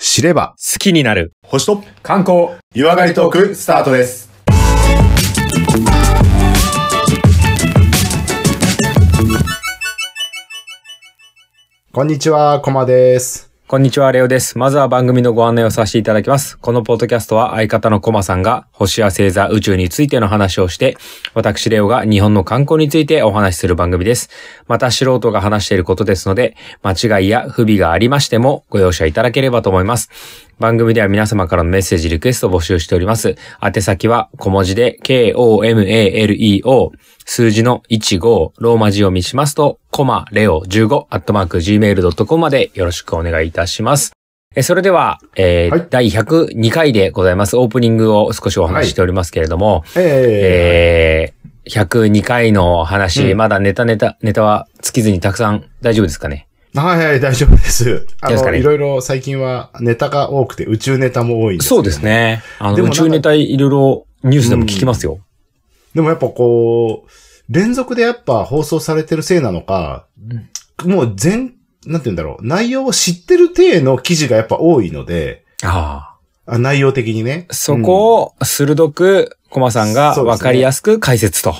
知れば、好きになる。星と観光。湯上がりトークスタートです。こんにちは、コマです。こんにちは、レオです。まずは番組のご案内をさせていただきます。このポッドキャストは相方のコマさんが星や星座、宇宙についての話をして、私レオが日本の観光についてお話しする番組です。また素人が話していることですので、間違いや不備がありましてもご容赦いただければと思います。番組では皆様からのメッセージ、リクエストを募集しております。宛先は小文字で k-o-m-a-l-e-o 数字の15ローマ字を見しますと、コマレオ15アットマーク gmail.com までよろしくお願いいたします。えそれでは、えーはい第102回でございます。オープニングを少しお話ししておりますけれども、ええー102回の話、うんまだネタネタ、ネタは尽きずにたくさん大丈夫ですかね？ー、はいはい、大丈夫です。あの、ねいろいろ最近はネタが多くて、宇宙ネタも多いんですけどそうです。ね。あの、宇宙ネタいろいろニュースでも聞きますよ。でもやっぱこう、連続でやっぱ放送されてるせいなのか、もう全、なんて言うんだろう、内容を知ってる体の記事がやっぱ多いので、ああ。あ内容的にね。そこを鋭く、コマさんがわかりやすく解説と。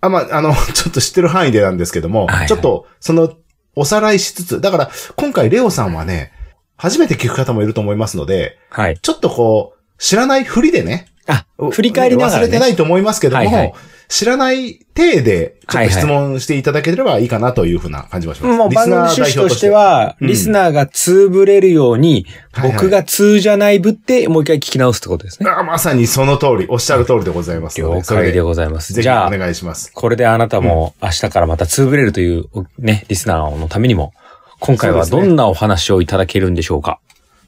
あ、まあ、あの、ちょっと知ってる範囲でなんですけども、はいはいちょっと、その、おさらいしつつ、だから、今回レオさんはね、初めて聞く方もいると思いますので、はい。ちょっとこう、知らないふりでね、あ、振り返りながら、ね。忘れてないと思いますけども、はいはい知らない体で、ちょっと質問していただければいいかなというふうな感じはします。もう番組の趣旨としては、うんリスナーが通ぶれるように、僕が通じゃないぶって、もう一回聞き直すってことですね。あまさにその通り、おっしゃる通りでございます。了解でございます。じゃあ、願いします。これであなたも明日からまた通ぶれるという、ね、リスナーのためにも、今回はどんなお話をいただけるんでしょうか？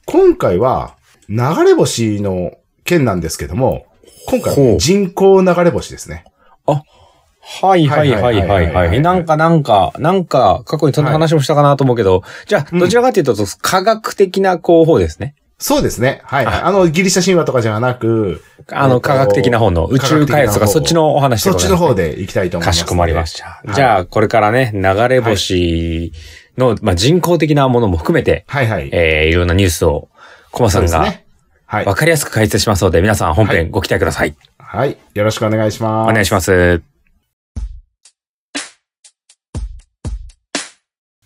今回は、流れ星の件なんですけども、今回は人工流れ星ですね。はいはいはいはいはいはいはいは。はいいなんかなんか、なんか、過去にそんな話もしたかなと思うけど、じゃあ、どちらかというと、科学的な候補ですね。そうですね。はい、はい。ああの、ギリシャ神話とかじゃなく、あの、科学的な方の宇宙開発とか、そっちのお話でそっちの方で行きたいと思います。かしこまりました。はいじゃあ、これからね、流れ星の、まあ、人工的なものも含めて、はいはい。えー、いろんなニュースを、コマさんが。はいわ。かりやすく解説しますので、皆さん本は編ご期待ください。はい。よろしくお願いします。お願いします。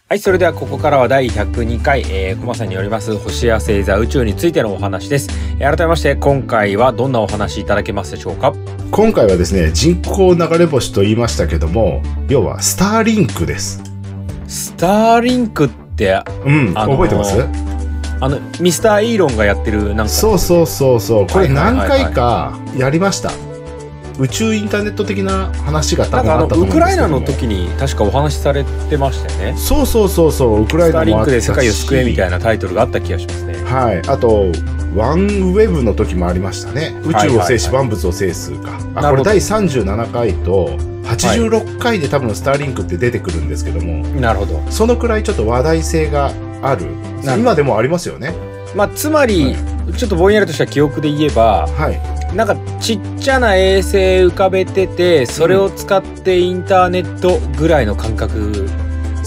はい、それではここからは第102回、えー、コマさんによります星や星座宇宙についてのお話です。えー改めまして、今回はどんなお話いただけますでしょうか？今回はですね、人工流れ星と言いましたけども、要はスターリンクです。スターリンクって、うん。あのー覚えてます？あの、ミスターイーロンがやってる、なんか、そうそうそうそう。これ何回かやりました。宇宙インターネット的な話が多分あったと思うんですけどもウクライナの時に確かお話しされてましたよね。そうそうそうそう、ウクライスターリンクで世界を救えみたいなタイトルがあった気がしますね。はい。あと、ワンウェブの時もありましたね。宇宙を制し、万物を制すか。あ、これ第37回と86回で多分スターリンクって出てくるんですけども、なるほど。そのくらいちょっと話題性がある。今でもありますよね。まあ、つまり、ちょっとぼんやりとした記憶で言えば、はい。なんかちっちゃな衛星浮かべてて、それを使ってインターネットぐらいの感覚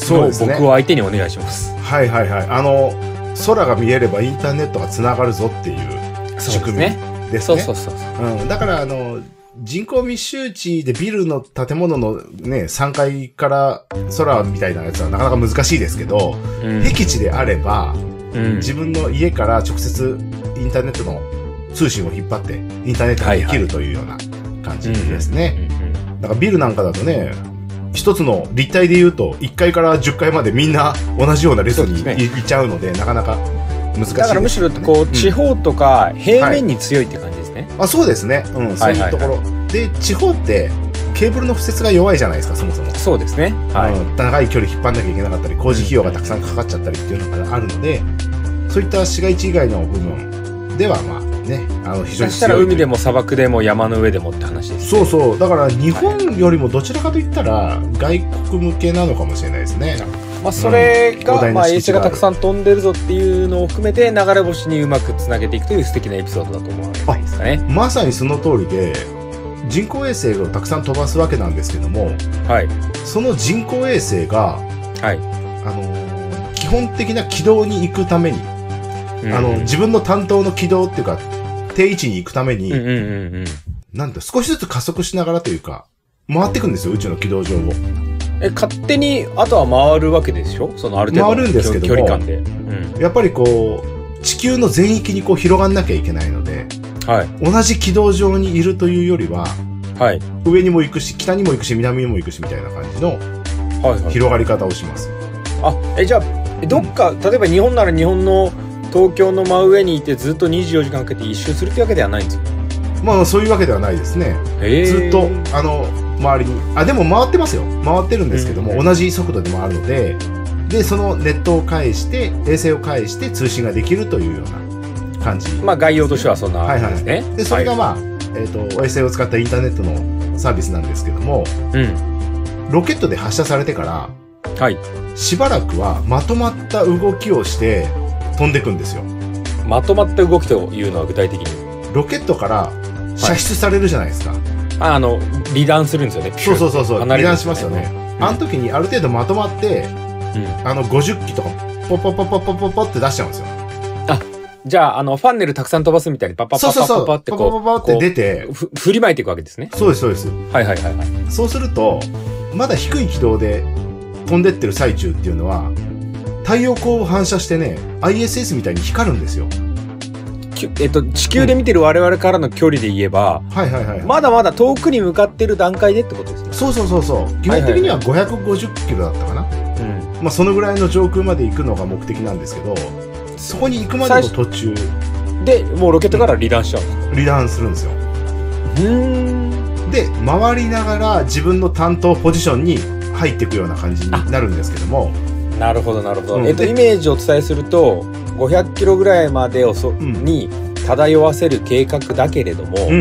の僕を相手にお願いします。はいはいはい。あの、空が見えればインターネットがつながるぞっていう仕組みね。ですね。そうそうそうそう。うん。だから、あの、人口密集地でビルの建物のね、3階から空みたいなやつはなかなか難しいですけど、うん。僻地であれば、うん。自分の家から直接インターネットの通信を引っ張って、インターネットができるというような感じですね。だからビルなんかだとね、一つの立体で言うと、1階から10階までみんな同じような列に行っちゃうので、なかなか難しいね、だからむしろこう、地方とか平面に強いって感じですね。あ、そうですね。うん、そういうところ。で、地方って、ケーブルの敷設が弱いじゃないですか、そもそも。そうですね。はい。うん長い距離引っ張んなきゃいけなかったり、工事費用がたくさんかかっちゃったりっていうのがあるので、そういった市街地以外の部分では、まあね、あの、非常にそしたら海でも。も砂漠でも山の上でもって話です。そうそう。だから日本よりもどちらかといったら外国向けなのかもしれないですね。まあ、それうんが、まあ、衛星がたくさん飛んでるぞっていうのを含めて流れ星にうまくつなげていくという素敵なエピソードだと思わないですかね。まさにその通りで、人工衛星をたくさん飛ばすわけなんですけども、はい。その人工衛星が、はい。あのー基本的な軌道に行くために、あの、自分の担当の軌道っていうか、定位置に行くために、うんうんうんうん。なんだ、少しずつ加速しながらというか、回っていくんですよ、宇宙の軌道上を。え、勝手に、あとは回るわけでしょ？そのある程度の回るんですけども距離感で。うん。やっぱりこう、地球の全域にこう広がんなきゃいけないので、はい。同じ軌道上にいるというよりは、はい。上にも行くし、北にも行くし、南にも行くし、みたいな感じのはいはい。広がり方をします。あ、え、じゃあ、えどっか、例えば日本なら日本の東京の真上にいてずっと24時間かけて一周するってわけではないんですよ。まあ、そういうわけではないですね。ずっと、あの、周りに。あ、でも回ってますよ。回ってるんですけども、うん同じ速度で回るので、で、そのネットを介して、衛星を介して通信ができるというような感じ。まあ概要としてはそんなはいはいですね。で、それがはいまあ、えっ、と、衛星を使ったインターネットのサービスなんですけども、うん。ロケットで発射されてから、はい。しばらくはまとまった動きをして飛んでくんですよ。まとまった動きというのは具体的に？ロケットから射出されるじゃないですか。ああの、離断するんですよね。そうそうそうそう。離離断しますよね。うんあの時にある程度まとまって、うん。あの50機とかポポポポポポポって出しちゃうんですよ。じゃあ、あの、ファンネルたくさん飛ばすみたいにパッパッパッパッ。パッパってこう、ポポポポって出て、ふ振りまいていくわけですね。そうですそうです。はいはいはいはい。そうすると、まだ低い軌道で飛んでってる最中っていうのは、太陽光を反射してね、ISS みたいに光るんですよ。えっと、地球で見てる我々からの距離で言えば、はいはいはい。まだまだ遠くに向かってる段階でってことですね。そうそうそうそう。基本的には550キロだったかな。うん。まあそのぐらいの上空まで行くのが目的なんですけど、そこに行くまでの途中、で、もうロケットから離断しちゃうんですか離断するんですよ。うん。で、回りながら自分の担当ポジションに入っていくような感じになるんですけども、なるほどなるほど。うんえっと、でイメージをお伝えすると、500キロぐらいまでをそ、んに漂わせる計画だけれども、うんう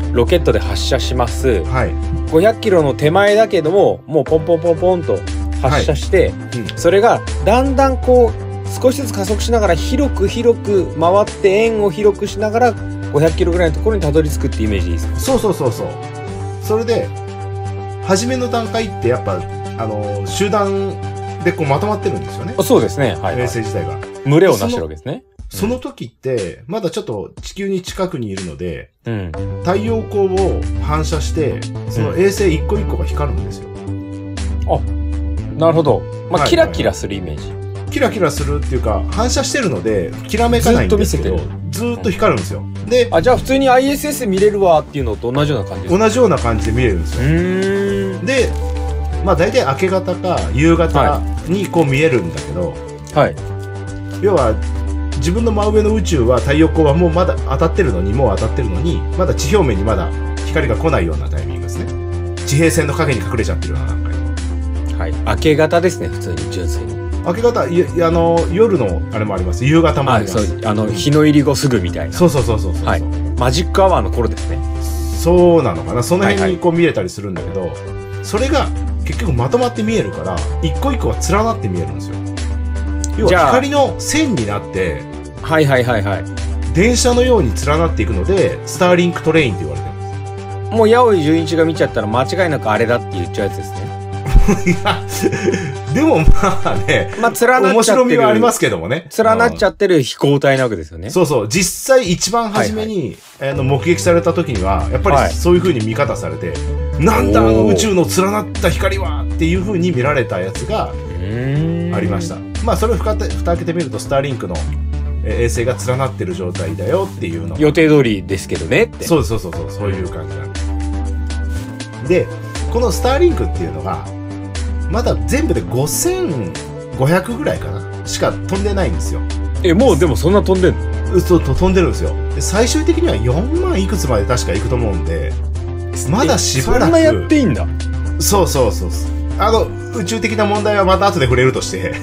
んロケットで発射しますうん。。はい。500キロの手前だけども、もうポンポンポンポンと発射して、うんそれがだんだんこう、少しずつ加速しながら広く広く回って円を広くしながら500キロぐらいのところにたどり着くってイメージでいいですか？そうそうそうそう。それで、初めの段階ってやっぱ、あの、集団でこうまとまってるんですよね。あそうですね。はい、衛はい。星自体が。群れをなしてるわけですね。その時って、まだちょっと地球に近くにいるので、うん。太陽光を反射して、その衛星一個一個が光るんですよ。なるほど。まあ、はいキラキラするイメージ。キラキラするっていうか、反射してるので、きらめかないんですけどずっと見、ずーっと光るんですよ。で、あ、じゃあ普通に ISS 見れるわっていうのと同じような感じですか？同じような感じで見れるんですうよ。で、まあ大体明け方か夕方にこう見えるんだけど、はい。要は自分の真上の宇宙は太陽光はもうまだ当たってるのに、もう当たってるのに、まだ地表面にまだ光が来ないようなタイミングですね。地平線の影に隠れちゃってるような段階。はい。明け方ですね、普通に純粋に。明け方、いあの、夜のあれもあります。夕方もああ、ります。そう。あの、日の入り後すぐみたいな。そうそうそうそうそう。はいマジックアワーの頃ですね。そうなのかな。そのはいはい辺にこう見えたりするんだけど、それが結局まとまって見えるから、一個一個が連なって見えるんですよ。要は光の線になって、はいはいはいはい。電車のように連なっていくので、スターリンクトレインって言われてるんです。もう、矢追純一が見ちゃったら間違いなくあれだって言っちゃうやつですね。いや、でもまあね、まあ、連なっちゃってる。白みはありますけどもね。連なっちゃってる飛行体なわけですよね。そうそう。実際一番初めに、あの目撃された時には、はい、やっぱりそういう風に見方されて、なんだあの宇宙の連なった光はっていう風に見られたやつがうーんありました。。まあそれを蓋蓋開けてみると、スターリンクのえー衛星が連なってる状態だよっていうのが予定通りですけどねって。そうそうそうそう、そういう感じなんです。で、このスターリンクっていうのが、まだ全部で5500ぐらいかなしか飛んでないんですよ。え、もうでもそんな飛んでんの？うそうと飛んでるんですよ。で、最終的には4万いくつまで確か行くと思うんで、まだしばらく。そんなやっていいんだ？そうそうそうそう。あの、宇宙的な問題はまた後で触れるとして。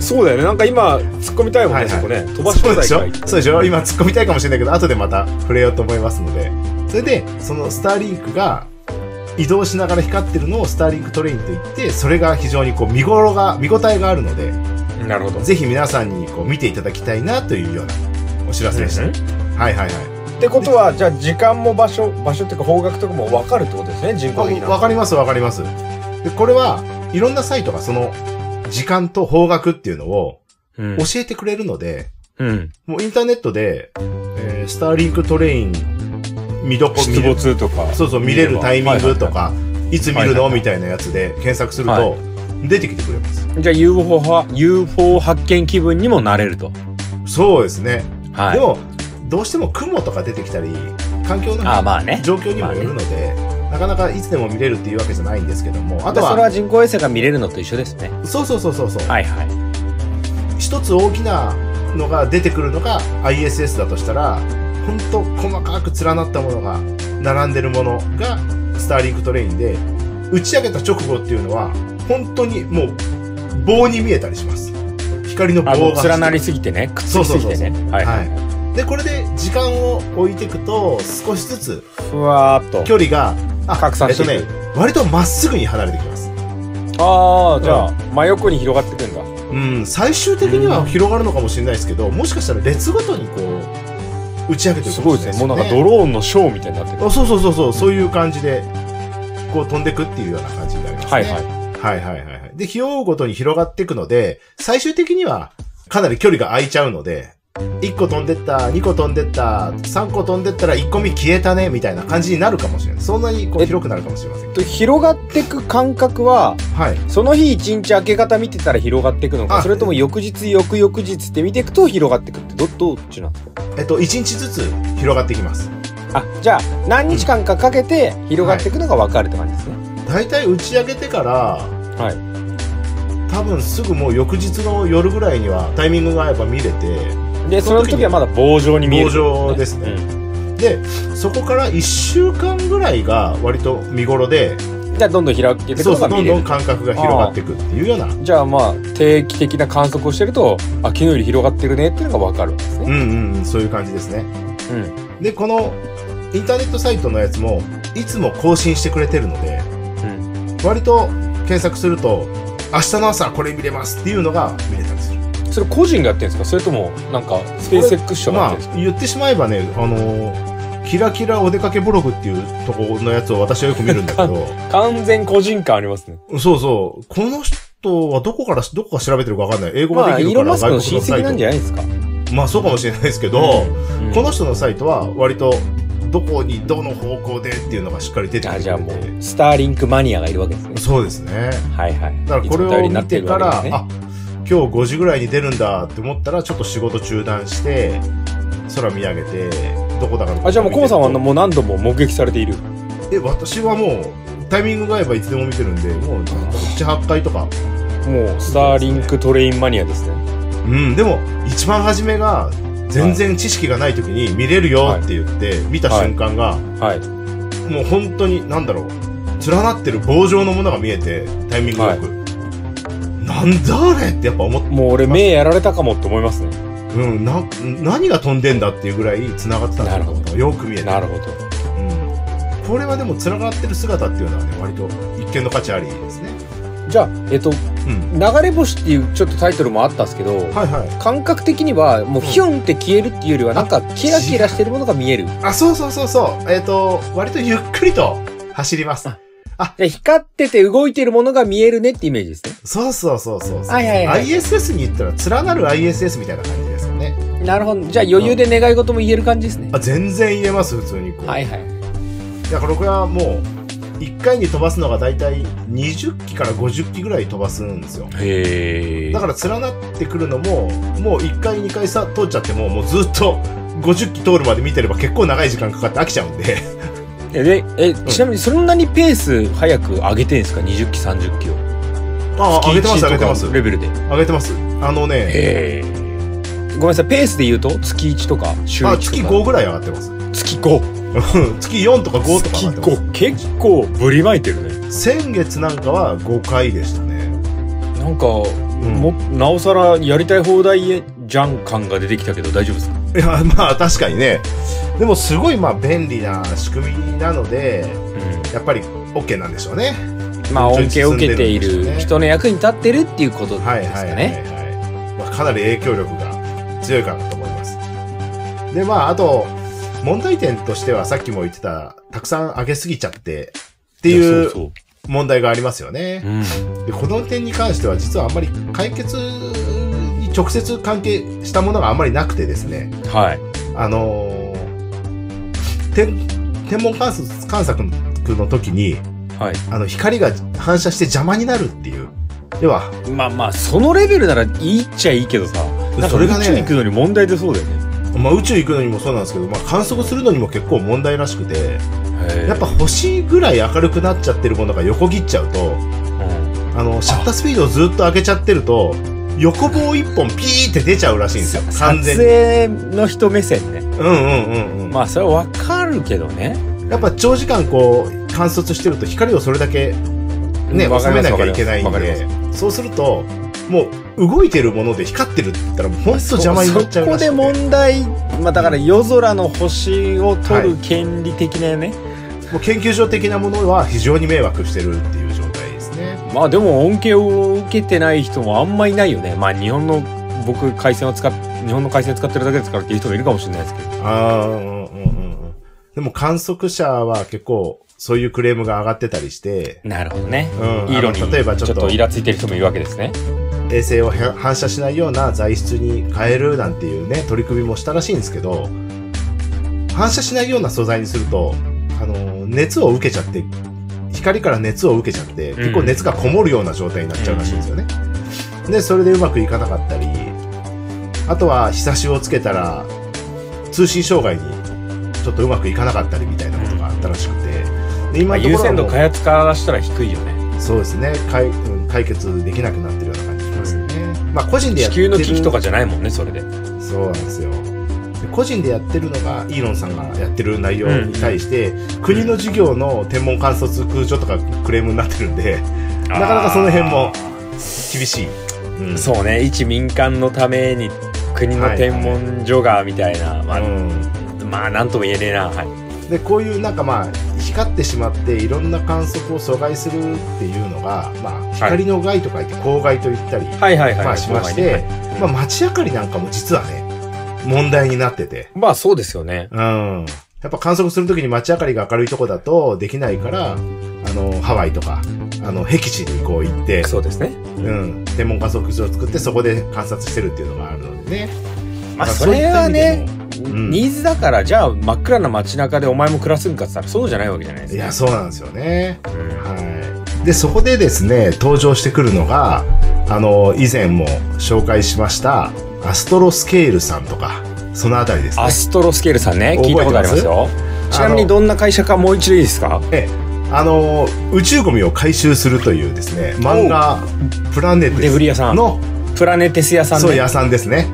そうだよね。なんか今、突っ込みたいもんね、はいはいそこね。飛ばし放そうでしょ？そうでしょ？今突っ込みたいかもしれないけど、後でまた触れようと思いますので。それで、そのスターリンクが移動しながら光ってるのをスターリンクトレインと言って、それが非常にこう見頃が、見応えがあるので、なるほど。ぜひ皆さんにこう見ていただきたいなというようなお知らせでした。うんはいはいはい。ってことは、じゃあ時間も場所、場所っていうか方角とかも分かるってことですね、人工的な。わかりますわかります。で、これはいろんなサイトがその時間と方角っていうのをうん教えてくれるので、うん。もうインターネットで、えースターリンクトレイン見どこ見出る、没とか。そうそう、見れるタイミングとか、いつ見るの？みたいなやつで検索すると、はい出てきてくれます。じゃあ UFO は、UFO 発見気分にもなれると。そうですね。はい。でも、どうしても雲とか出てきたり、環境の。状況にもよるので、なかなかいつでも見れるっていうわけじゃないんですけども、あとは、それは人工衛星が見れるのと一緒ですね。そうそうそうそうそう、はいはい。一つ大きなのが出てくるのが ISS だとしたら、ほんと細かく連なったものが並んでるものがスターリンクトレインで、打ち上げた直後っていうのは、本当にもう棒に見えたりします。光の棒が。連なりすぎてね。くっつきすぎてね。はいはい。はい。で、これで時間を置いていくと、少しずつふわーっと。距離が、あ拡散してえっとね、割とまっすぐに離れてきます。ああ、じゃあ、真横に広がってくんだ。うん、最終的には広がるのかもしれないですけど、もしかしたら列ごとにこう、打ち上げてるすごいですね。もうなんかドローンのショーみたいになってる。あそうそうそうそう、そういう感じで、こう飛んでくっていうような感じになりますね。はいはい。はいはいはいはい。で、日を追うごとに広がっていくので、最終的にはかなり距離が空いちゃうので、1個飛んでった、2個飛んでった、3個飛んでったら1個目消えたね、みたいな感じになるかもしれない。そんなにこうえ広くなるかもしれません。と広がってく感覚は、はい。その日一日明け方見てたら広がっていくのか、あそれとも翌日翌々日って見ていくと広がっていくって、ど、どっちなんですかえっと、1日ずつ広がっていきます。あ、じゃあ、何日間かかけて広がっていくのが分かるって感じですね。大体打ち上げてから、はい。多分すぐもう翌日の夜ぐらいにはタイミングが合えば見れて、で、その時はまだ棒状に見える、棒状ですねで、そこから1週間ぐらいが割と見頃で、うんじゃあ、どんどん開けていくそうそう、どんどん。感覚が広がっていくっていうような、うんじゃあまあ、定期的な観測をしてると、あ、昨日より広がってるねっていうのが分かるんですね。うんうん、そういう感じですね。うん。で、このインターネットサイトのやつも、いつも更新してくれてるので、うん。割と検索すると、明日の朝これ見れますっていうのが見れたりする。それ個人がやってるんですか？それとも、なんか、スペース X 社がやっまあてるんですか、、言ってしまえばね、あのーキラキラお出かけブログっていうところのやつを私はよく見るんだけど、完全個人感ありますね。そうそう。この人はどこから、どこから調べてるかわかんない。英語まあ、ができるから外国のサイト。戚なんじゃないですか。まあそうかもしれないですけど、うんこの人のサイトは割と、どこに、どの方向でっていうのがしっかり出てくあ、るじゃあもう、スターリンクマニアがいるわけですね。そうですね。はいはい。だからこれを見てから、ねあ、今日5時ぐらいに出るんだって思ったら、ちょっと仕事中断して、空見上げて、どこだかあ、じゃあもうコモさんはももう何度も目撃されている？え、私はもう、タイミングが合えばいつでも見てるんで、もう、7、8回とか。もう、スターリンクトレインマニアですね。うん、でも、一番初めが、全然知識がない時に見れるよって言って、見た瞬間が、はい。もう本当に、なんだろう、連なってる棒状のものが見えて、タイミングよく。なんだあれってやっぱ思っもう俺目やられたかもって思いますね。うん、な、何が飛んでんだっていうぐらい繋がってたんだなるほど。よく見えて。なるほど。うん。これはでも繋がってる姿っていうのはね、割と一見の価値ありですね。じゃあ、えっと、うん。流れ星っていうちょっとタイトルもあったんですけど、はいはい。感覚的にはもうヒュンって消えるっていうよりはなんかキラキラしてるものが見える。あ、そうそうそうそう。えっ、と、割とゆっくりと走ります。で光ってて動いてるものが見えるねってイメージですね。そうそうそうそうそう。はいはいはい ISS に言ったら連なる ISS みたいな感じですよね。なるほど。じゃあ余裕で願い事も言える感じですね。あ全然言えます、普通にこう。はいはい。だからこれはもう、1回に飛ばすのがだいたい20機から50機ぐらい飛ばすんですよ。へだから連なってくるのも、もう1回2回さ通っちゃっても、もうずっと50機通るまで見てれば結構長い時間かかって飽きちゃうんで。え、で、え、ちなみにそんなにペース早く上げてんすか ?20 機、30機を。ああ、上げてます、上げてます。レベルで。上げてます。あのね、へえ。ごめんなさい、ペースで言うと月1とか週1とあ、か。月5ぐらい上がってます。月5。月4とか5とか上月がってます。5。結構ぶりまいてるね。先月なんかは5回でしたね。なんか、んも、なおさらやりたい放題じゃん感が出てきたけど大丈夫ですか？いや、まあ確かにね。でもすごいまあ便利な仕組みなので、うやっぱり OK なんでしょうね。ん。まあ、恩恵を受けている人の役に立ってるっていうことですかね。はい。まあ、かなり影響力が強いかなと思います。で、まあ、あと、問題点としてはさっきも言ってた、たくさん上げすぎちゃってっていう問題がありますよね。そう。うん。で、この点に関しては実はあんまり解決に直接関係したものがあんまりなくてですね、はい。あのー天、天文観測観測の時に、はい。あの、光が反射して邪魔になるっていう。要は、まあまあ、そのレベルならいいっちゃいいけどさ。それがね宇宙行くのに問題出そうだよね。まあ、宇宙行くのにもそうなんですけど、まあ、観測するのにも結構問題らしくて、やっぱ、星ぐらい明るくなっちゃってるものが横切っちゃうと、うんあの、シャッタースピードをずっと上げちゃってると、横棒一本ピーって出ちゃうらしいんですよ。完撮全に。影の人目線ね。うんうんうんうん。まあ、それはわかるけどね。やっぱ長時間こう、観察してると光をそれだけね、う収めなきゃいけないんで、そうすると、もう動いてるもので光ってるって言ったらもう本当邪魔になっちゃうそこで問題、まあだから夜空の星を取る権利的なね。もう研究所的なものは非常に迷惑してるっていう。まあでも恩恵を受けてない人もあんまいないよね。まあ日本の、僕回線を使っ、日本の回線使ってるだけですからっていう人もいるかもしれないですけど。ああ、うんうんうんうん。でも観測者は結構そういうクレームが上がってたりして、なるほどね。うん色に例えばちょっとちょっとイラついてる人もいるわけですね。衛星をへ反射しないような材質に変えるなんていうね、取り組みもしたらしいんですけど、反射しないような素材にすると、あの、熱を受けちゃって、光から熱を受けちゃって、結構熱がこもるような状態になっちゃうらしいんですよね。で、それでうまくいかなかったり、あとは、日差しをつけたら、通信障害にちょっとうまくいかなかったりみたいなことがあったらしくて、でまあ、今優先度開発からしたら低いよね。そうですね解うん解決できなくなってるような感じしますよね。まあ個人でや地ってる球の危機とかじゃないもんね、それで。そうなんですよ。で個人でやってるのが、イーロンさんがやってる内容に対して、国の事業の天文観測空所とかクレームになってるんで、なかなかその辺も厳しい。うん。そうね、一民間のために国の天文所がみたいな、まあ、うん。まあ、なんとも言えねえな。はい。で、こういうなんかまあ、光ってしまっていろんな観測を阻害するっていうのが、まあ、光の害と書いて光害と言ったり、はい。はいはい。まあしましてはい。まあ街明かりなんかも実はね、問題になってて、まあそうですよね。うん。やっぱ観測するときに街明かりが明るいとこだとできないから、あの、ハワイとか、あの、僻地にこう行って、そうですね。うん、天文観測所を作ってそこで観察してるっていうのがあるのでね。まあそれはねニーズだから、じゃあ真っ暗な街中でお前も暮らすんかって言ったらそうじゃないわけじゃないですか。いや、そうなんですよね。うんはい。で、そこでですね、登場してくるのが、あの、以前も紹介しました、アストロスケールさんとか、そのあたりですねア。ストロスケールさんね、聞いたことありますよ。ちなみにどんな会社かもう一度いいですか？ええあの、宇宙ゴミを回収するというですね、漫画、プラネテデブリ屋さんの、プラネテス屋さんそう、ね。屋さんですね。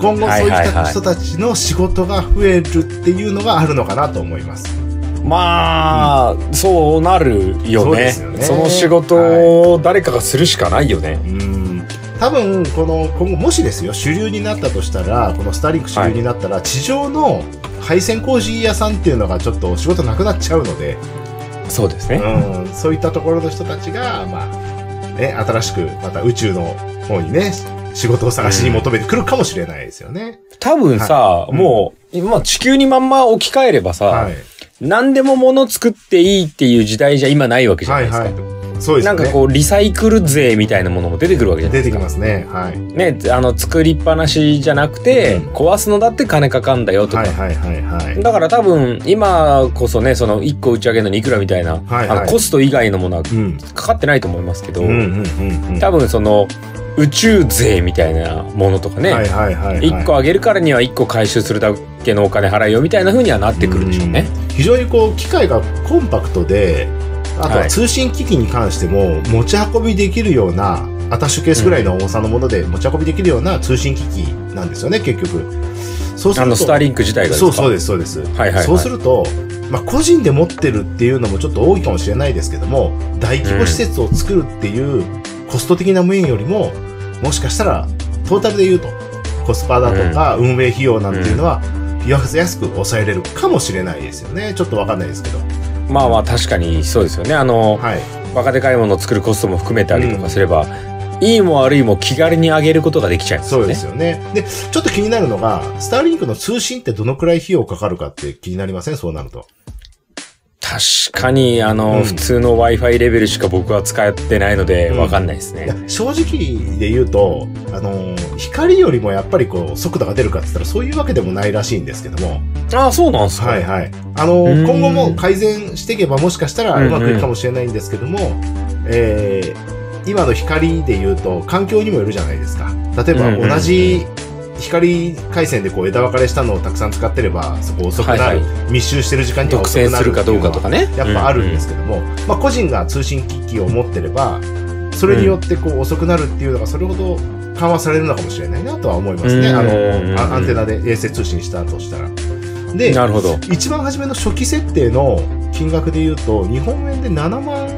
今後そういった人たちの仕事が増えるっていうのがあるのかなと思います。まあ、そうなるよねねその仕事を誰かがするしかないよね。うん。多分、この、今後もしですよ、主流になったとしたら、このスターリンク主流になったら、地上の配線工事屋さんっていうのがちょっと仕事なくなっちゃうので、そうですね。うん、そういったところの人たちが、まあ、ね、新しくまた宇宙の方にね、仕事を探しに求めてくるかもしれないですよね。多分さ、はいもう、今地球にまんま置き換えればさ、はい。何でも物作っていいっていう時代じゃ今ないわけじゃなはいいですか。はい。そうですね。なんかこう、リサイクル税みたいなものも出てくるわけじゃない出ですか。てきますね。はい。ね、あの、作りっぱなしじゃなくて、うん壊すのだって金かかんだよとか。はいはいはいはい。だから多分、今こそね、その1個打ち上げるのにいくらみたいな、はいはいあのコスト以外のものはうん。かかってないと思いますけど、うんうんうんうん。多分その、宇宙税みたいなものとかね、はいはいはいはい。1個あげるからには1個回収するだけのお金払いよみたいな風にはなってくるでしょうね。うん非常にこう機械がコンパクトであとは通信機器に関しても持ち運びできるようなアタッシュケースぐらいの重さのもので持ち運びできるような通信機器なんですよね結局。そうするとあの、スターリンク自体がですか？そうそうですそうです、はいはいはい。そうするとまあ、個人で持ってるっていうのもちょっと多いかもしれないですけども大規模施設を作るっていうコスト的な面よりももしかしたらトータルで言うとコスパだとか運営費用なんていうのは安く抑えれるかもしれないですよね。ちょっとわかんないですけどまあまあ確かにそうですよね。あの、はい。バカでかいものを作るコストも含めたりとかすれば、いいも悪いも気軽に上げることができちゃいますよね。そうですよね。でちょっと気になるのがスターリンクの通信ってどのくらい費用かかるかって気になりません？そうなると確かに、あの、うん普通の Wi-Fi レベルしか僕は使ってないので、うんわかんないですいやね。正直で言うと、あのー光よりもやっぱりこう、速度が出るかって言ったらそういうわけでもないらしいんですけども、ああ、そうなんですか。はいはい。あのーうん今後も改善していけばもしかしたらうまくいくかもしれないんですけども、えー今の光で言うと環境にもよるじゃないですか。例えば同じ光回線でこう枝分かれしたのをたくさん使ってれば、そこ遅くなる、はいは密集してる時間に遅くなる占するかどうかとかね。やっぱあるんですけども、まあ個人が通信機器を持ってれば、それによってこう遅くなるっていうのがそれほど緩和されるのかもしれないなとは思いますね。うんあうんの、あアンテナで衛星通信したとしたら。うんで、なるほど。一番初めの初期設定の金額で言うと、日本円で7万、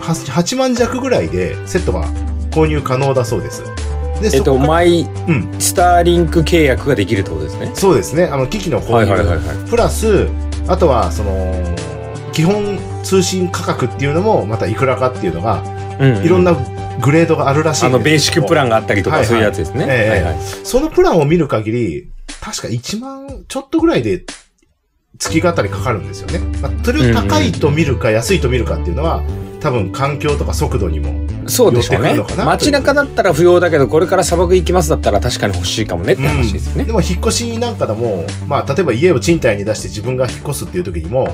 8 8万弱ぐらいでセットが購入可能だそうです。で、えっと、マイうん、スターリンク契約ができるってことですね？そうですね。あの、機器の購入、はいはいはいはい。プラス、あとは、その、基本通信価格っていうのも、またいくらかっていうのが、うんいろんなグレードがあるらしいあの、ベーシックプランがあったりとか、はいはいそういうやつですね。ええはいはい。そのプランを見る限り、確か1万ちょっとぐらいで月があたりかかるんですよね。まあ、それを高いと見るか安いと見るかっていうのは、多分環境とか速度にも。そうでしょうね。街中だったら不要だけど、これから砂漠行きますだったら確かに欲しいかもねって話ですよね。でも引っ越しなんかでも、まあ例えば家を賃貸に出して自分が引っ越すっていう時にも、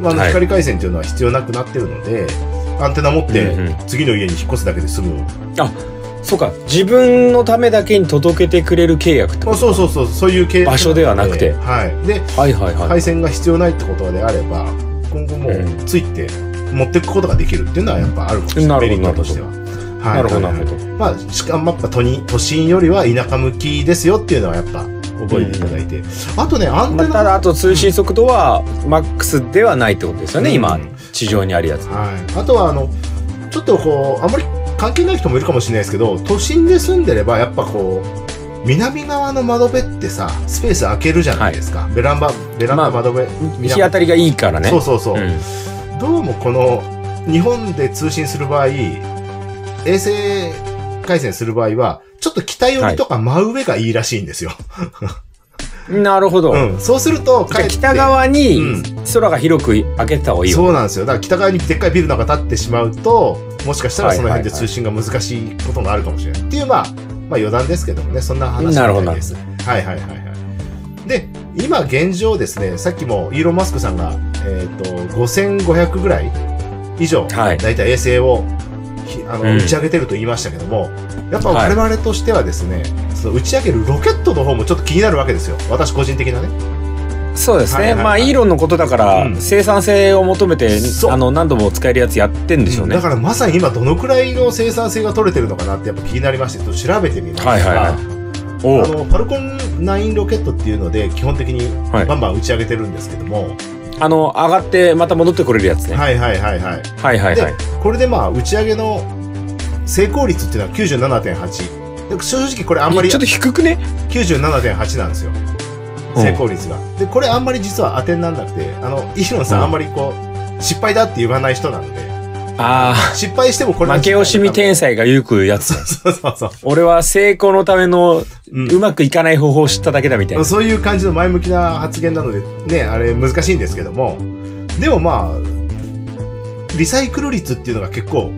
まあ光回線っていうのは必要なくなってるので、アンテナ持ってうんうん次の家に引っ越すだけで済む。そうか、自分のためだけに届けてくれる契約ってまあ、ことそうそうそう、そういう系場所ではなくてはい。で、はいはいはい。配線が必要ないってことであれば、今後もうんついて持っていくことができるっていうのはやっぱあるかもしれない。メリットとしては。はいなるほどはいなるほど。まあ、しかもやっぱ都に都心よりは田舎向きですよっていうのはやっぱ覚えていただいて。あとね、アンテナ。まあ、ただ、あと通信速度は、マックスではないってことですよね、今うん、地上にあるやつ。はい。あとは、あの、ちょっとこう、あんまり関係ない人もいるかもしれないですけど、都心で住んでれば、やっぱこう、南側の窓辺ってさ、スペース空けるじゃないですか。ベランダ、ベランダ窓辺。日当たりがいいからね。そうそうそう。うんどうもこの、日本で通信する場合、衛星回線する場合は、ちょっと北寄りとか真上がいいらしいんですよ。なるほど。うん。そうすると、北側にうん空が広く開けた方がいいわそうなんですよ。だから北側にでっかいビルなんか建ってしまうと、もしかしたらその辺で通信が難しいことがあるかもしれない。っていう、まあ、まあ余談ですけどもね、そんな話なるほどじゃないです。はいはいはいはい。で、今現状ですね、さっきもイーロン・マスクさんが、えっ、と、5500ぐらい以上、はいだいたい衛星をひあの、うん打ち上げてると言いましたけども、やっぱはい我々としてはですね、その打ち上げるロケットの方もちょっと気になるわけですよ。私個人的なね。そうですね。はいはいはいまあ、イーロンのことだから、うん生産性を求めてあの、何度も使えるやつやってんでしょうね。だからまさに今どのくらいの生産性が取れてるのかなってやっぱ気になりまして、ちょっと調べてみました。はいはいはいおうあの、ファルコン9ロケットっていうので、基本的にはいバンバン打ち上げてるんですけども、あの、上がってまた戻ってこれるやつね。はいはいはいはい。はいはいはい。これでまあ、打ち上げの成功率っていうのは97.8。で正直これあんまりちょっと低くね？97.8なんですよ。成功率が。で、これあんまり実は当てにならなくて、あの、イーロンさんうんあんまりこう、失敗だって言わない人なので、あ失敗してもこれ負け惜しみ天才がよくやつ。そうそうそう。俺は成功のためのうんうまくいかない方法を知っただけだみたいな。そういう感じの前向きな発言なので、ね、あれ難しいんですけども、でもまあ、リサイクル率っていうのが結構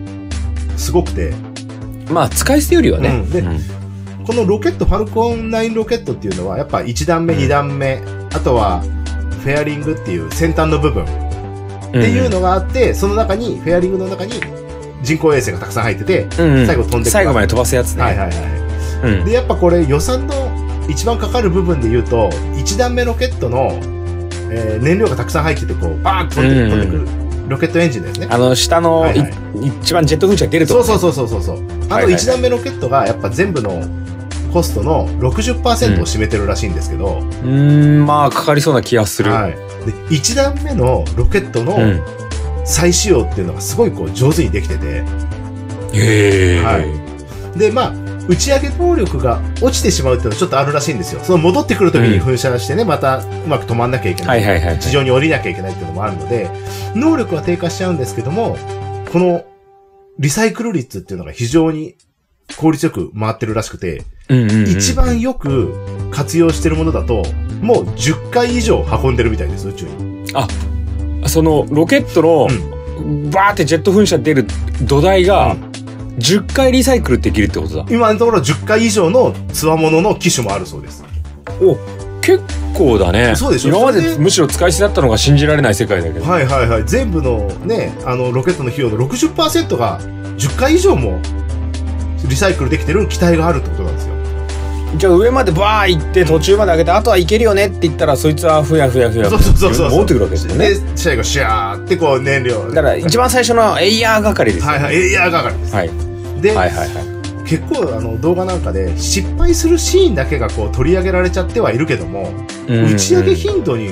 すごくて、まあ、使い捨てよりはね。うん。でうん。このロケット、ファルコン9ロケットっていうのは、やっぱ1段目、2段目、あとはフェアリングっていう先端の部分っていうのがあって、その中に、フェアリングの中に人工衛星がたくさん入ってて、最後飛んでく最後まで飛ばすやつね。はいはいはい。うん。で、やっぱこれ予算の一番かかる部分で言うと、1段目ロケットの、えー燃料がたくさん入ってて、こう、バーンと飛んでくるロケットエンジンですね。あの、下の、はいはいい一番ジェット噴射が出るとこそうそうそうそうそうそう。あとはいはいはい1段目ロケットがやっぱ全部のコストの60%を占めてるらしいんですけど、うーん、まあ、かかりそうな気がする。はい。で、1段目のロケットのうん。再使用っていうのがすごいこう上手にできてて、へえ。はいで、まあ、打ち上げ能力が落ちてしまうっていうのはちょっとあるらしいんですよ。その戻ってくるときにうん噴射してね、またうまく止まんなきゃいけな。はいいはいはい。地上に降りなきゃいけないっていうのもあるので、能力は低下しちゃうんですけども、このリサイクル率っていうのが非常に効率よく回ってるらしくて、うんうんうん一番よく活用してるものだと、もう10回以上運んでるみたいです、宇宙に。そのロケットの、バーってジェット噴射出る土台が、10回リサイクルできるってことだ。今のところ10回以上のつわものの機種もあるそうです。お、結構だね。そうでしょ？今までむしろ使い捨てだったのが信じられない世界だけど。はいはいはい。全部のね、あの、ロケットの費用の60%が10回以上もリサイクルできてる機体があるってことなんですよ。じゃあ上までバー行って途中まで上げて、あとはいけるよねって言ったらそいつはふやふやふやそうそうそうそう。戻ってくるわけですよね。で、試合がシャーってこう燃料。だから一番最初のエイヤー係ですよ、はいはい、エイヤー係です。はい。で、はいはいはい。結構あの動画なんかで失敗するシーンだけがこう取り上げられちゃってはいるけども、打ち上げ頻度に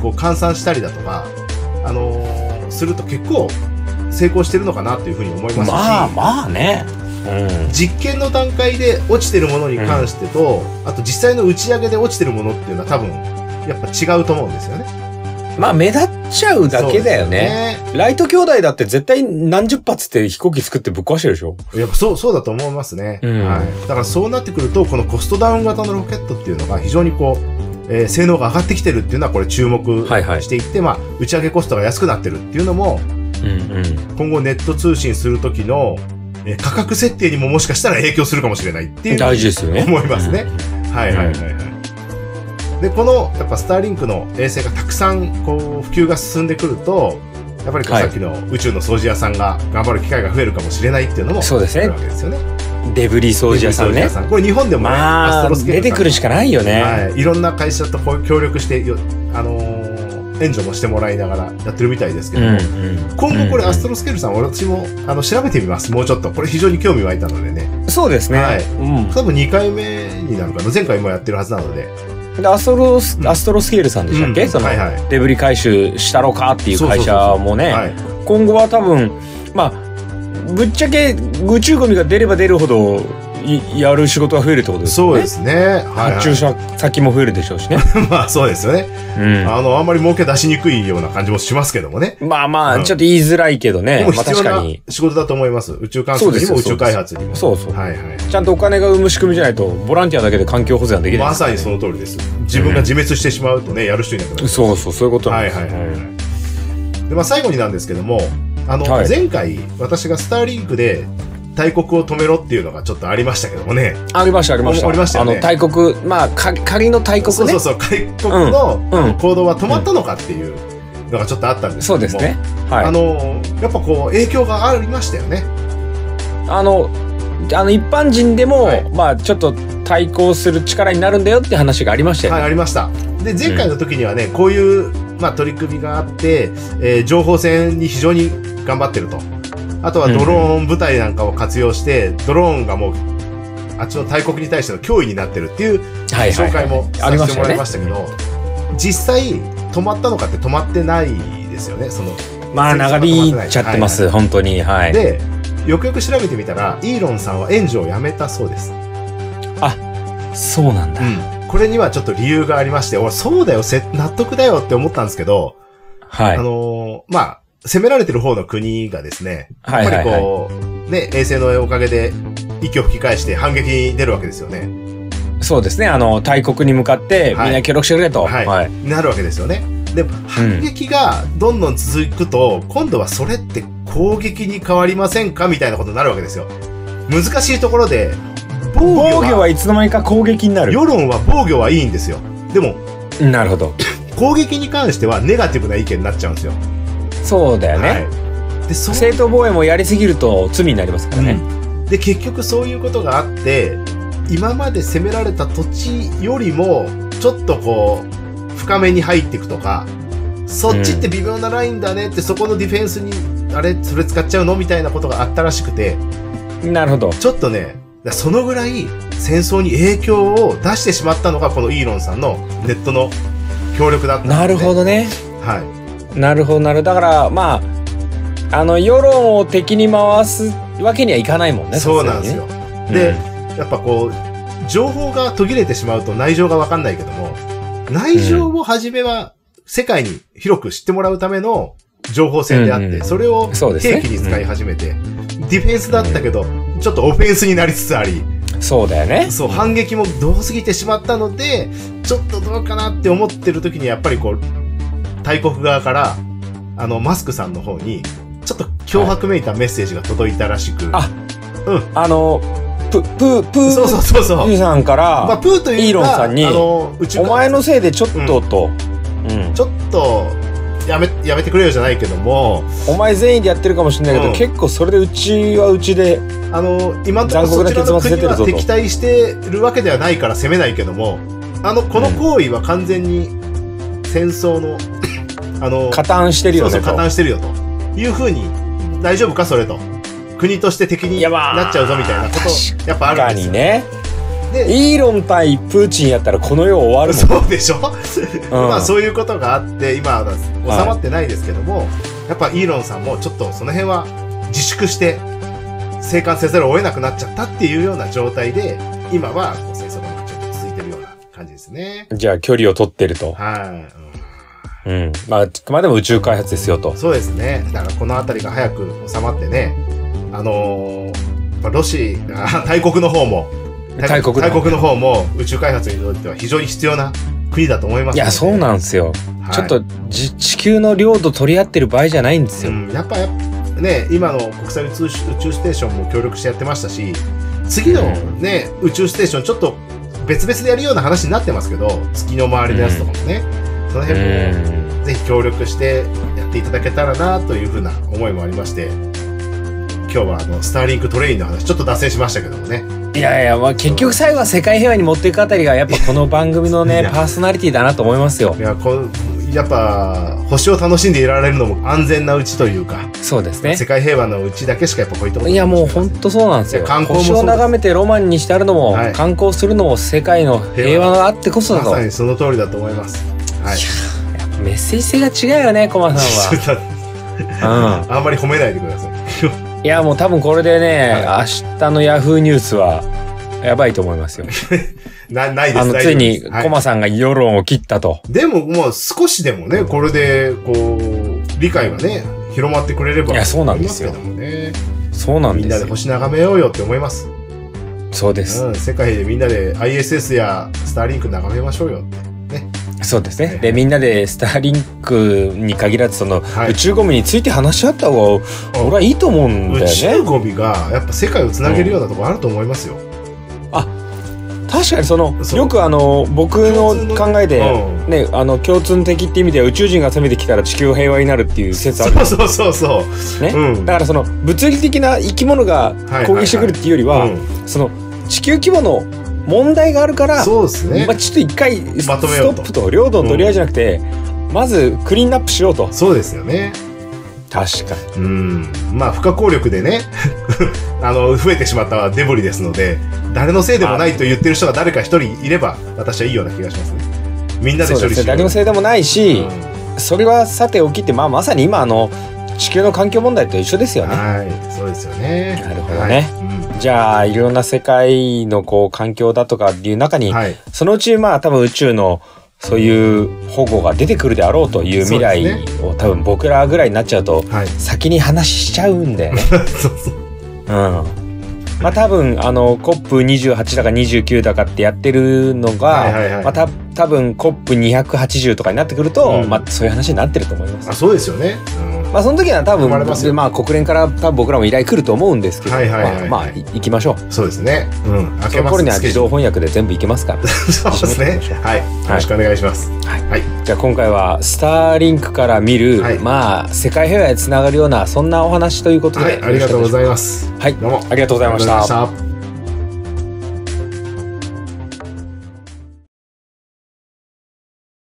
こう換算したりだとか、あのーすると結構成功してるのかなというふうに思いますし、まあまあね。うん。実験の段階で落ちてるものに関してと、あと実際の打ち上げで落ちてるものっていうのは多分やっぱ違うと思うんですよね。まあ目立っちゃうだけだよね。そうですライト兄弟だって絶対何十発って飛行機作ってぶっ壊してるでしょね。やっぱそう、そうだと思いますね。うんはい。だからそうなってくると、このコストダウン型のロケットっていうのが非常にこう、えー性能が上がってきてるっていうのはこれ注目はいはいしていって、まあ、打ち上げコストが安くなってるっていうのも、うんうん。今後ネット通信する時の、えー価格設定にももしかしたら影響するかもしれないっていう大事ですよね。思いますね。はいはいはいはい。で、この、やっぱスターリンクの衛星がたくさん、こう、普及が進んでくると、やっぱりさっきの宇宙の掃除屋さんが頑張る機会が増えるかもしれないっていうのも、そうですねあるわけですよね。デブリ掃除屋さんね。これ日本でもね、まあ、スケール出てくるしかないよね。はい。いろんな会社とこう協力してよ、あのー援助もしてもらいながらやってるみたいですけども、今後これアストロスケールさん、私もあの調べてみます。もうちょっと。これ非常に興味湧いたのでね。そうですね。はいうん。多分2回目になるかな。前回もやってるはずなので。でアストロス、アストロスケールさんでしたっけ、うん。その、はいはい。デブリ回収したろかっていう会社もね、はい。今後は多分、まあ、ぶっちゃけ宇宙ゴミが出れば出るほどいやる仕事が増えるってことですよね。そうですね。はい、発注者先も増えるでしょうしね。まあそうですよね。うん。あの、あんまり儲け出しにくいような感じもしますけどもね。まあまあ、うんちょっと言いづらいけどね。まあ確かに。仕事だと思います。宇宙観測にも宇宙開発にも。そうそう。はいはい。ちゃんとお金が生む仕組みじゃないと、ボランティアだけで環境保全はできない、まさにその通りです。自分が自滅してしまうとね、やる人いなくなる。そうそう、そういうことなんですはいはいはいはい。で、まあ最後になんですけども、あの、はい前回私がスターリンクで大国を止めろっていうのがちょっとありましたけどもね。ありました、ありました。ありましたよねあの、大国、まあ、か仮の大国ね。そうそうそう、開国のうんうん行動は止まったのかっていうのがちょっとあったんですけどもそうですね。はい。あの、やっぱこう影響がありましたよね。あの、あの一般人でも、はいまあちょっと対抗する力になるんだよって話がありましたよはい、ね。ありました。で、前回の時にはね、こういう、まあ、取り組みがあって、えー情報戦に非常に頑張ってると。あとはドローン部隊なんかを活用して、ドローンがもう、あっちの大国に対しての脅威になってるっていう紹介もさせもらいましたけど、実際止まったのかって止まってないですよね、その。まあ長引いちゃってます、はい本当に。はい。で、よくよく調べてみたら、イーロンさんは援助をやめたそうです。そうなんだ。これにはちょっと理由がありまして、俺、そうだよ、せ納得だよって思ったんですけど、はい。あのーまあ、攻められてる方の国がですね、はいはいはいやっぱりこう、ね、衛星のおかげで息を吹き返して反撃に出るわけですよね。そうですね。あの、大国に向かってはいみんな協力してくれと。はい。はい。なるわけですよね。で、反撃がどんどん続くと、今度はそれって攻撃に変わりませんかみたいなことになるわけですよ。難しいところで、防御防は、御はいつの間にか攻撃になる。世論は防御はいいんですよ。でも、なるほど。攻撃に関してはネガティブな意見になっちゃうんですよ。そうだよね。はい。で、そ正当防衛もやりすぎると罪になりますからね。で、結局そういうことがあって、今まで攻められた土地よりも、ちょっとこう、深めに入っていくとか、そっちって微妙なラインだねって、そこのディフェンスに、あれ、それ使っちゃうのみたいなことがあったらしくて、なるほど。ちょっとね、そのぐらい戦争に影響を出してしまったのが、このイーロンさんのネットの協力だったんです、ね。なるほ。どね。はい。なるほど、なるほど。だから、まあ、あの、世論を敵に回すわけにはいかないもんね。そうなんですよ。でね。やっぱこう、情報が途切れてしまうと内情がわかんないけども、内情をはじめは世界に広く知ってもらうための情報戦であって、うんうんそれをそうですね兵器に使い始めて、ディフェンスだったけど、ちょっとオフェンスになりつつあり、うんそうだよね。そう、反撃もどう過ぎてしまったので、ちょっとどうかなって思ってる時にやっぱりこう、大国側から、あの、マスクさんの方に、ちょっと脅迫めいたメッセージが届いたらしく。あうん。あの、プ、プー、プー、そうそうそうそう。さんから、まあ、プーというか、イーロンさんにあの、宇宙お前のせいでちょっとと、うん。ちょっと、やめ、やめてくれよじゃないけども、お前善意でやってるかもしれないけど、うん。結構それでうちはうちで、あの、今のところ残酷なそちら敵対してるわけではないから責めないけども、あの、この行為は完全に戦争の、あの、加担してるよねそうそう、加担してるよと。いうふうに、大丈夫かそれと。国として敵になっちゃうぞみたいなこと、やっぱあるんですよ。にね。で、イーロン対プーチンやったらこの世終わる。そうでしょ、まあそういうことがあって、今は収まってないですけども、やっぱイーロンさんもちょっとその辺は自粛して、生還せざるを得なくなっちゃったっていうような状態で、今はこう戦争がちょっと続いてるような感じですね。じゃあ距離を取ってると。はい、うん。まあ、あくまでも宇宙開発ですよとうん。。そうですね。だからこの辺りが早く収まってね、あのーまあロシア、大国の方も、大国の大国の方も宇宙開発にとっては非常に必要な国だと思いますのでいや、そうなんですよ。はいちょっとじ地球の領土取り合ってる場合じゃないんですよ。うん、やっぱね、今の国際宇宙宇宙ステーションも協力してやってましたし、次のね、宇宙ステーションちょっと別々でやるような話になってますけど、月の周りのやつとかもね、その辺もうん。ぜひ協力してやっていただけたらなというふうな思いもありまして、今日はあの、スターリンクトレインの話、ちょっと脱線しましたけどもね。いやいや、まあ、結局最後は世界平和に持っていくあたりが、やっぱこの番組のいね、やパーソナリティだなと思いますよい。や、こうやっぱ、星を楽しんでいられるのも安全なうちというか、そうですね。世界平和のうちだけしかやっぱこういったこといやもう本当そうなんですよ。観光星を眺めてロマンにしてあるのも、はい観光するのも世界の平和があってこそだと。まさにその通りだと思います。はい。メッセージ性が違うよね、コマさんは。あんまり褒めないでください。うん。いやもう多分これでね、明日のヤフーニュースは、やばいと思いますよ。な、ないです。あの、ついにコマさんが世論を切ったと。でも、もう少しでもね、これで、こう、理解がね、広まってくれれば。いやそうなんですよ。そうなんみんですよ。なで星眺めようよって思います。そうです。うん、世界でみんなで ISS やスターリンク眺めましょうよって。そうですはいね。で、みんなでスターリンクに限らず、その、はい宇宙ゴミについて話し合った方が、俺はいいと思うんだ宇宙よね。ゴミが、やっぱ世界をつなげるようなところあると思いますよ。確かにその、よくあの、僕の考えで、うんね、あの、共通的って意味では宇宙人が攻めてきたら地球平和になるっていう説ある。そうそうそうそう。ね？うんだからその、物理的な生き物がはい攻撃してくるっていうよりは、うんその、地球規模の問題があるから、そうですねまあ、。ちょっと一回スまとめようとストップと領土の取り合いじゃなくて、まずクリーンアップしようと。そうですよね。確かに。うん。まあ、不可抗力でね、あの、増えてしまったデブリですので、誰のせいでもないと言ってる人が誰か一人いれば、私はいいような気がしますね。みんなで。処理しよう。誰のせいでもないし、うそれはさておきって、まあまさに今あの、地球の環境問題と一緒ですよね。んはい。そうですよね。なるほどねはいじゃあ、いろんな世界のこう環境だとかっていう中に、うんはい。そのうちまあ多分宇宙のそういう保護が出てくるであろうという未来を多分僕らぐらいになっちゃうとはい。先に話しちゃうんだよね。そうそう。うん。まあ多分あの COP28 だか29だかってやってるのが、はいはいはいまあた多分 COP280 とかになってくると、うんまあそういう話になってると思います。あ、そうですよね。うんまあその時は多分生まれまあ国連から多分僕らも依頼来ると思うんですけど、はいはいはいはいまあまあきましょう。そうですね。うん。開けます頃には自動翻訳で全部いけますから。そうですね。はい。よろしくお願いします。はいはい。じゃあ今回はスターリンクから見る、はいまあ世界平和へつながるようなそんなお話ということで、はい。ありがとうございまます。す。はい、どうも。ありがとうございました。